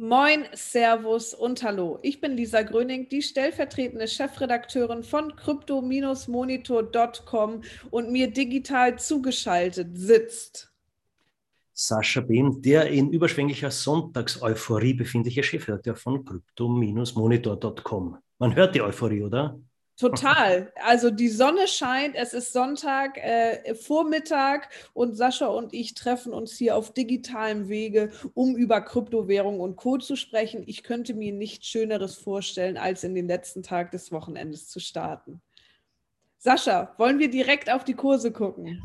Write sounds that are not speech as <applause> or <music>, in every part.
Moin, Servus und Hallo. Ich bin Lisa Gröning, die stellvertretende Chefredakteurin von crypto-monitor.com und mir digital zugeschaltet sitzt. Sascha Behm, der in überschwänglicher Sonntagseuphorie befindliche Chefredakteur von crypto-monitor.com. Man hört die Euphorie, oder? Total. Also die Sonne scheint, es ist Sonntag, äh, Vormittag und Sascha und ich treffen uns hier auf digitalem Wege, um über Kryptowährung und Co. zu sprechen. Ich könnte mir nichts Schöneres vorstellen, als in den letzten Tag des Wochenendes zu starten. Sascha, wollen wir direkt auf die Kurse gucken?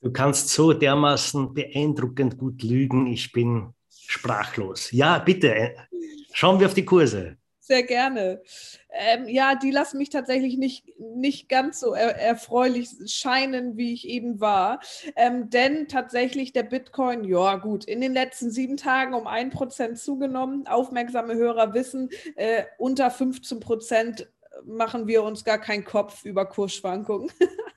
Du kannst so dermaßen beeindruckend gut lügen. Ich bin sprachlos. Ja, bitte, schauen wir auf die Kurse. Sehr gerne. Ähm, ja, die lassen mich tatsächlich nicht, nicht ganz so er erfreulich scheinen, wie ich eben war. Ähm, denn tatsächlich der Bitcoin, ja gut, in den letzten sieben Tagen um ein Prozent zugenommen. Aufmerksame Hörer wissen, äh, unter 15 Prozent machen wir uns gar keinen Kopf über Kursschwankungen. <laughs>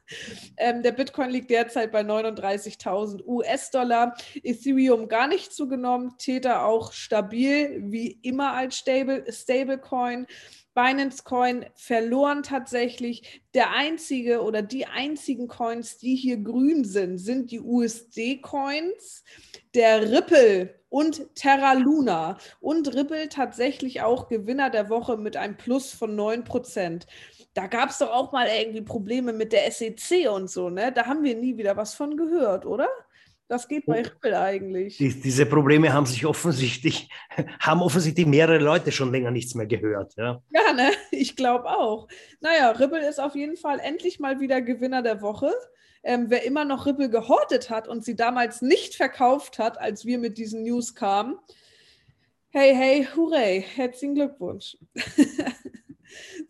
ähm, der Bitcoin liegt derzeit bei 39.000 US-Dollar, Ethereum gar nicht zugenommen, Tether auch stabil, wie immer als Stable, Stablecoin. Binance Coin verloren tatsächlich. Der einzige oder die einzigen Coins, die hier grün sind, sind die USD-Coins. Der Ripple und Terra Luna und Ripple tatsächlich auch Gewinner der Woche mit einem Plus von 9%. Da gab es doch auch mal irgendwie Probleme mit der SEC und so, ne? Da haben wir nie wieder was von gehört, oder? Das geht bei Ripple eigentlich. Die, diese Probleme haben sich offensichtlich, <laughs> haben offensichtlich mehrere Leute schon länger nichts mehr gehört. Ja, ja ne? <laughs> ich glaube auch. Naja, Ripple ist auf jeden Fall endlich mal wieder Gewinner der Woche. Ähm, wer immer noch Ripple gehortet hat und sie damals nicht verkauft hat, als wir mit diesen News kamen, hey, hey, hooray, herzlichen Glückwunsch. <laughs>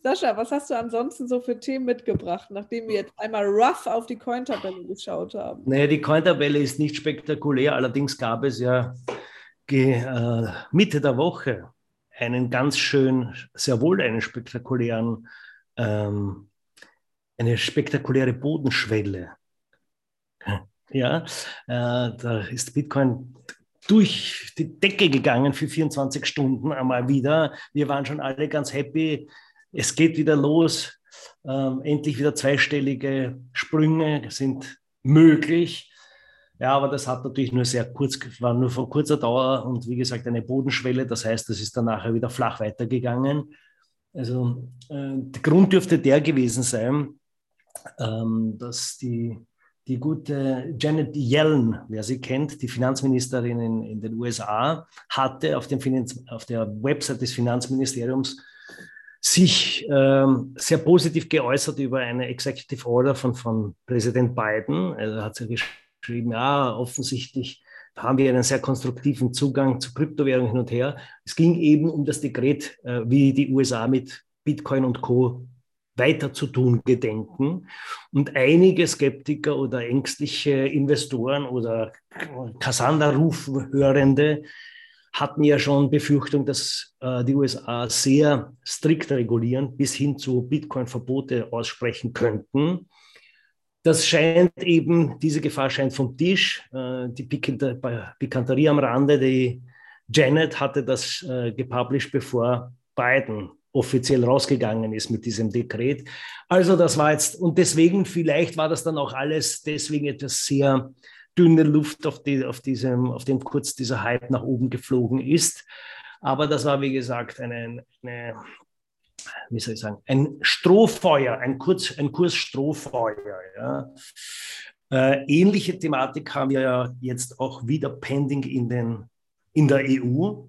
Sascha, was hast du ansonsten so für Themen mitgebracht, nachdem wir jetzt einmal rough auf die Cointabelle geschaut haben? Naja, die Cointabelle ist nicht spektakulär, allerdings gab es ja äh, Mitte der Woche einen ganz schön, sehr wohl einen spektakulären, ähm, eine spektakuläre Bodenschwelle. Ja, äh, da ist Bitcoin durch die Decke gegangen für 24 Stunden einmal wieder. Wir waren schon alle ganz happy es geht wieder los. Ähm, endlich wieder zweistellige Sprünge sind möglich. Ja, aber das hat natürlich nur sehr kurz, war nur von kurzer Dauer und wie gesagt eine Bodenschwelle. Das heißt, das ist dann nachher wieder flach weitergegangen. Also äh, der Grund dürfte der gewesen sein, ähm, dass die, die gute Janet Yellen, wer sie kennt, die Finanzministerin in, in den USA, hatte auf, dem Finanz, auf der Website des Finanzministeriums sich ähm, sehr positiv geäußert über eine Executive Order von, von Präsident Biden. Er hat ja geschrieben, ja, offensichtlich haben wir einen sehr konstruktiven Zugang zu Kryptowährungen hin und her. Es ging eben um das Dekret, äh, wie die USA mit Bitcoin und Co. weiter zu tun gedenken. Und einige Skeptiker oder ängstliche Investoren oder Cassandra-Rufhörende hatten ja schon Befürchtung, dass äh, die USA sehr strikt regulieren, bis hin zu Bitcoin-Verbote aussprechen könnten. Das scheint eben, diese Gefahr scheint vom Tisch. Äh, die Pikanterie am Rande, die Janet hatte das äh, gepublished, bevor Biden offiziell rausgegangen ist mit diesem Dekret. Also das war jetzt, und deswegen vielleicht war das dann auch alles deswegen etwas sehr dünne Luft, auf, die, auf, diesem, auf dem kurz dieser Hype nach oben geflogen ist. Aber das war, wie gesagt, eine, eine wie soll ich sagen, ein Strohfeuer, ein, kurz, ein Kurs Strohfeuer. Ja. Äh, ähnliche Thematik haben wir ja jetzt auch wieder pending in, den, in der EU,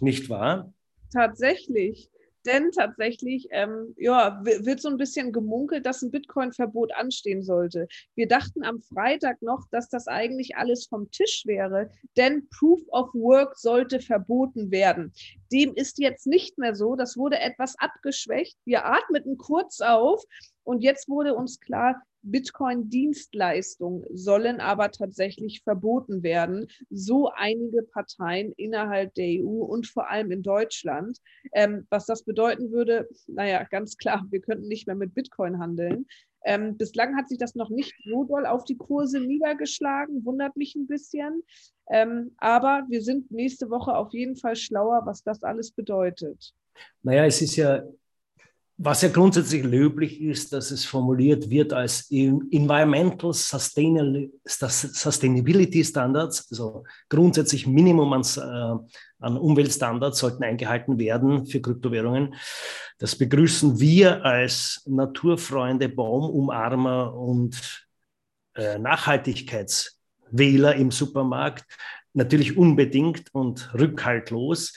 nicht wahr? Tatsächlich. Denn tatsächlich ähm, ja, wird so ein bisschen gemunkelt, dass ein Bitcoin-Verbot anstehen sollte. Wir dachten am Freitag noch, dass das eigentlich alles vom Tisch wäre, denn Proof of Work sollte verboten werden. Dem ist jetzt nicht mehr so. Das wurde etwas abgeschwächt. Wir atmeten kurz auf und jetzt wurde uns klar, Bitcoin-Dienstleistungen sollen aber tatsächlich verboten werden, so einige Parteien innerhalb der EU und vor allem in Deutschland. Ähm, was das bedeuten würde, naja, ganz klar, wir könnten nicht mehr mit Bitcoin handeln. Ähm, bislang hat sich das noch nicht so doll auf die Kurse niedergeschlagen, wundert mich ein bisschen. Ähm, aber wir sind nächste Woche auf jeden Fall schlauer, was das alles bedeutet. Naja, es ist ja was ja grundsätzlich löblich ist, dass es formuliert wird als Environmental Sustainability Standards, also grundsätzlich Minimum an, äh, an Umweltstandards sollten eingehalten werden für Kryptowährungen. Das begrüßen wir als Naturfreunde, Baumumarmer und äh, Nachhaltigkeitswähler im Supermarkt natürlich unbedingt und rückhaltlos.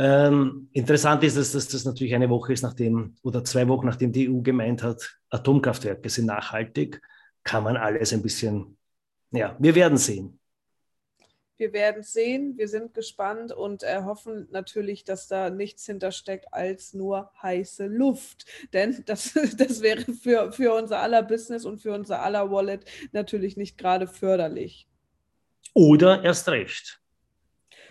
Ähm, interessant ist, dass, dass das natürlich eine Woche ist, nachdem oder zwei Wochen nachdem die EU gemeint hat, Atomkraftwerke sind nachhaltig, kann man alles ein bisschen, ja, wir werden sehen. Wir werden sehen, wir sind gespannt und äh, hoffen natürlich, dass da nichts hintersteckt als nur heiße Luft. Denn das, <laughs> das wäre für, für unser aller Business und für unser aller Wallet natürlich nicht gerade förderlich. Oder erst recht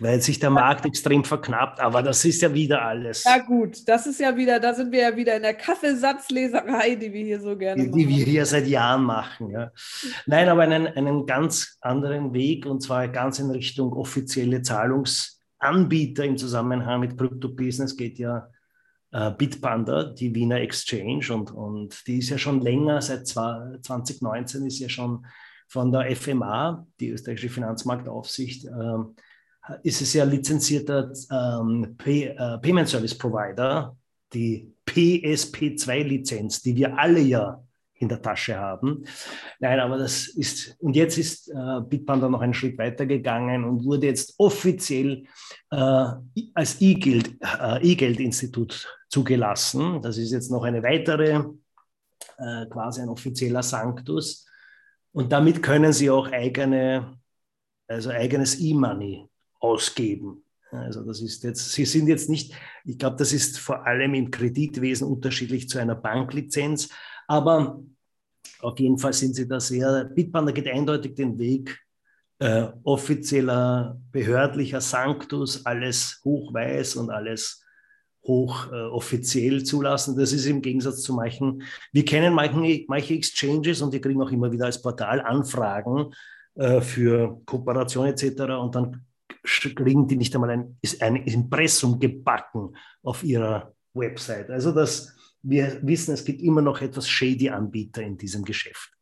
weil sich der Markt extrem verknappt. Aber das ist ja wieder alles. Ja, gut, das ist ja wieder, da sind wir ja wieder in der Kaffeesatzleserei, die wir hier so gerne die, machen. Die wir hier seit Jahren machen. Ja. Nein, aber einen, einen ganz anderen Weg und zwar ganz in Richtung offizielle Zahlungsanbieter im Zusammenhang mit Krypto-Business geht ja äh, Bitpanda, die Wiener Exchange und, und die ist ja schon länger, seit 2019 ist ja schon von der FMA, die österreichische Finanzmarktaufsicht, äh, ist es ja lizenzierter ähm, Pay, äh, Payment Service Provider, die PSP2-Lizenz, die wir alle ja in der Tasche haben. Nein, aber das ist, und jetzt ist äh, Bitpanda noch einen Schritt weiter gegangen und wurde jetzt offiziell äh, als E-Geld, äh, E-Geld-Institut zugelassen. Das ist jetzt noch eine weitere, äh, quasi ein offizieller Sanctus. Und damit können sie auch eigene, also eigenes E-Money ausgeben. Also das ist jetzt, Sie sind jetzt nicht, ich glaube, das ist vor allem im Kreditwesen unterschiedlich zu einer Banklizenz, aber auf jeden Fall sind Sie da sehr, Bitpanda geht eindeutig den Weg, äh, offizieller behördlicher Sanctus, alles hochweiß und alles hoch äh, zulassen. Das ist im Gegensatz zu manchen, wir kennen manche, manche Exchanges und wir kriegen auch immer wieder als Portal Anfragen äh, für Kooperation etc. Und dann kriegen die nicht einmal ein, ein Impressum gebacken auf ihrer Website. Also das, wir wissen, es gibt immer noch etwas shady Anbieter in diesem Geschäft.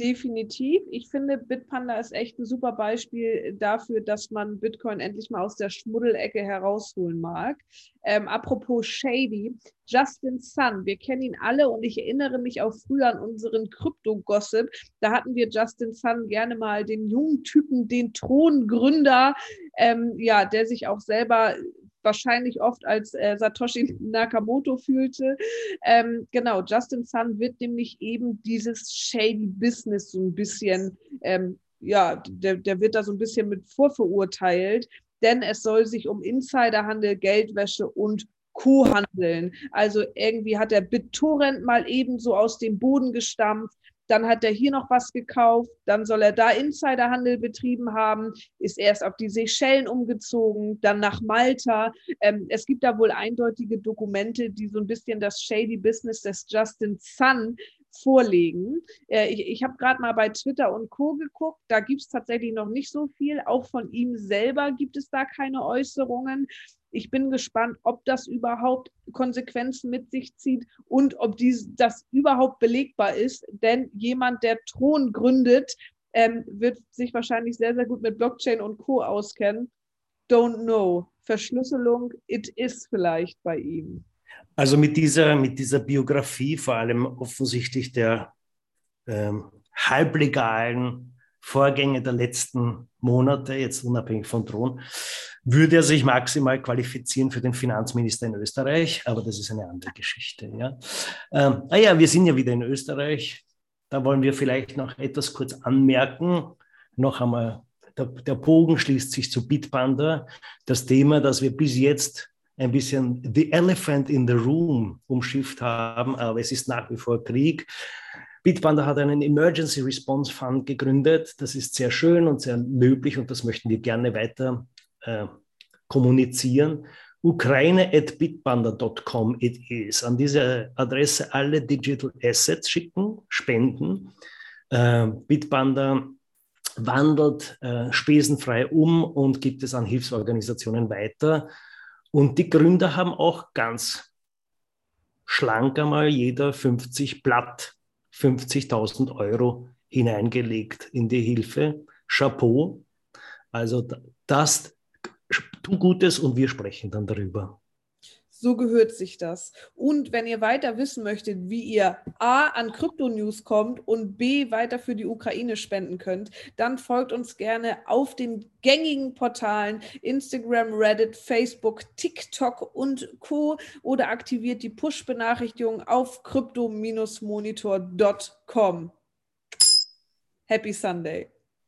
Definitiv. Ich finde, Bitpanda ist echt ein super Beispiel dafür, dass man Bitcoin endlich mal aus der Schmuddelecke herausholen mag. Ähm, apropos Shady, Justin Sun, wir kennen ihn alle und ich erinnere mich auch früher an unseren Krypto-Gossip. Da hatten wir Justin Sun gerne mal den jungen Typen, den Throngründer, ähm, ja, der sich auch selber wahrscheinlich oft als äh, Satoshi <laughs> Nakamoto fühlte. Ähm, genau, Justin Sun wird nämlich eben dieses Shady Business so ein bisschen, ähm, ja, der, der wird da so ein bisschen mit vorverurteilt, denn es soll sich um Insiderhandel, Geldwäsche und Co. handeln. Also irgendwie hat der BitTorrent mal ebenso aus dem Boden gestampft dann hat er hier noch was gekauft, dann soll er da Insiderhandel betrieben haben, ist erst auf die Seychellen umgezogen, dann nach Malta. Ähm, es gibt da wohl eindeutige Dokumente, die so ein bisschen das shady Business des Justin Sun vorlegen. Äh, ich ich habe gerade mal bei Twitter und Co geguckt, da gibt es tatsächlich noch nicht so viel. Auch von ihm selber gibt es da keine Äußerungen. Ich bin gespannt, ob das überhaupt Konsequenzen mit sich zieht und ob dies, das überhaupt belegbar ist. Denn jemand, der Thron gründet, ähm, wird sich wahrscheinlich sehr, sehr gut mit Blockchain und Co. auskennen. Don't know. Verschlüsselung, it is vielleicht bei ihm. Also mit dieser, mit dieser Biografie, vor allem offensichtlich der ähm, halblegalen Vorgänge der letzten Monate, jetzt unabhängig von Thron, würde er sich maximal qualifizieren für den Finanzminister in Österreich, aber das ist eine andere Geschichte. Ja. Ähm, ah ja, wir sind ja wieder in Österreich. Da wollen wir vielleicht noch etwas kurz anmerken. Noch einmal, der, der Bogen schließt sich zu Bitpanda. Das Thema, das wir bis jetzt ein bisschen The Elephant in the Room umschifft haben, aber es ist nach wie vor Krieg. Bitpanda hat einen Emergency Response Fund gegründet. Das ist sehr schön und sehr löblich und das möchten wir gerne weiter äh, kommunizieren. Ukraine.bitpanda.com it is. An diese Adresse alle Digital Assets schicken, spenden. Äh, Bitpanda wandelt äh, spesenfrei um und gibt es an Hilfsorganisationen weiter. Und die Gründer haben auch ganz schlank einmal jeder 50 Blatt, 50.000 Euro hineingelegt in die Hilfe. Chapeau. Also das, tu Gutes und wir sprechen dann darüber. So gehört sich das. Und wenn ihr weiter wissen möchtet, wie ihr A an Krypto-News kommt und B weiter für die Ukraine spenden könnt, dann folgt uns gerne auf den gängigen Portalen Instagram, Reddit, Facebook, TikTok und Co. oder aktiviert die Push-Benachrichtigung auf crypto-monitor.com. Happy Sunday.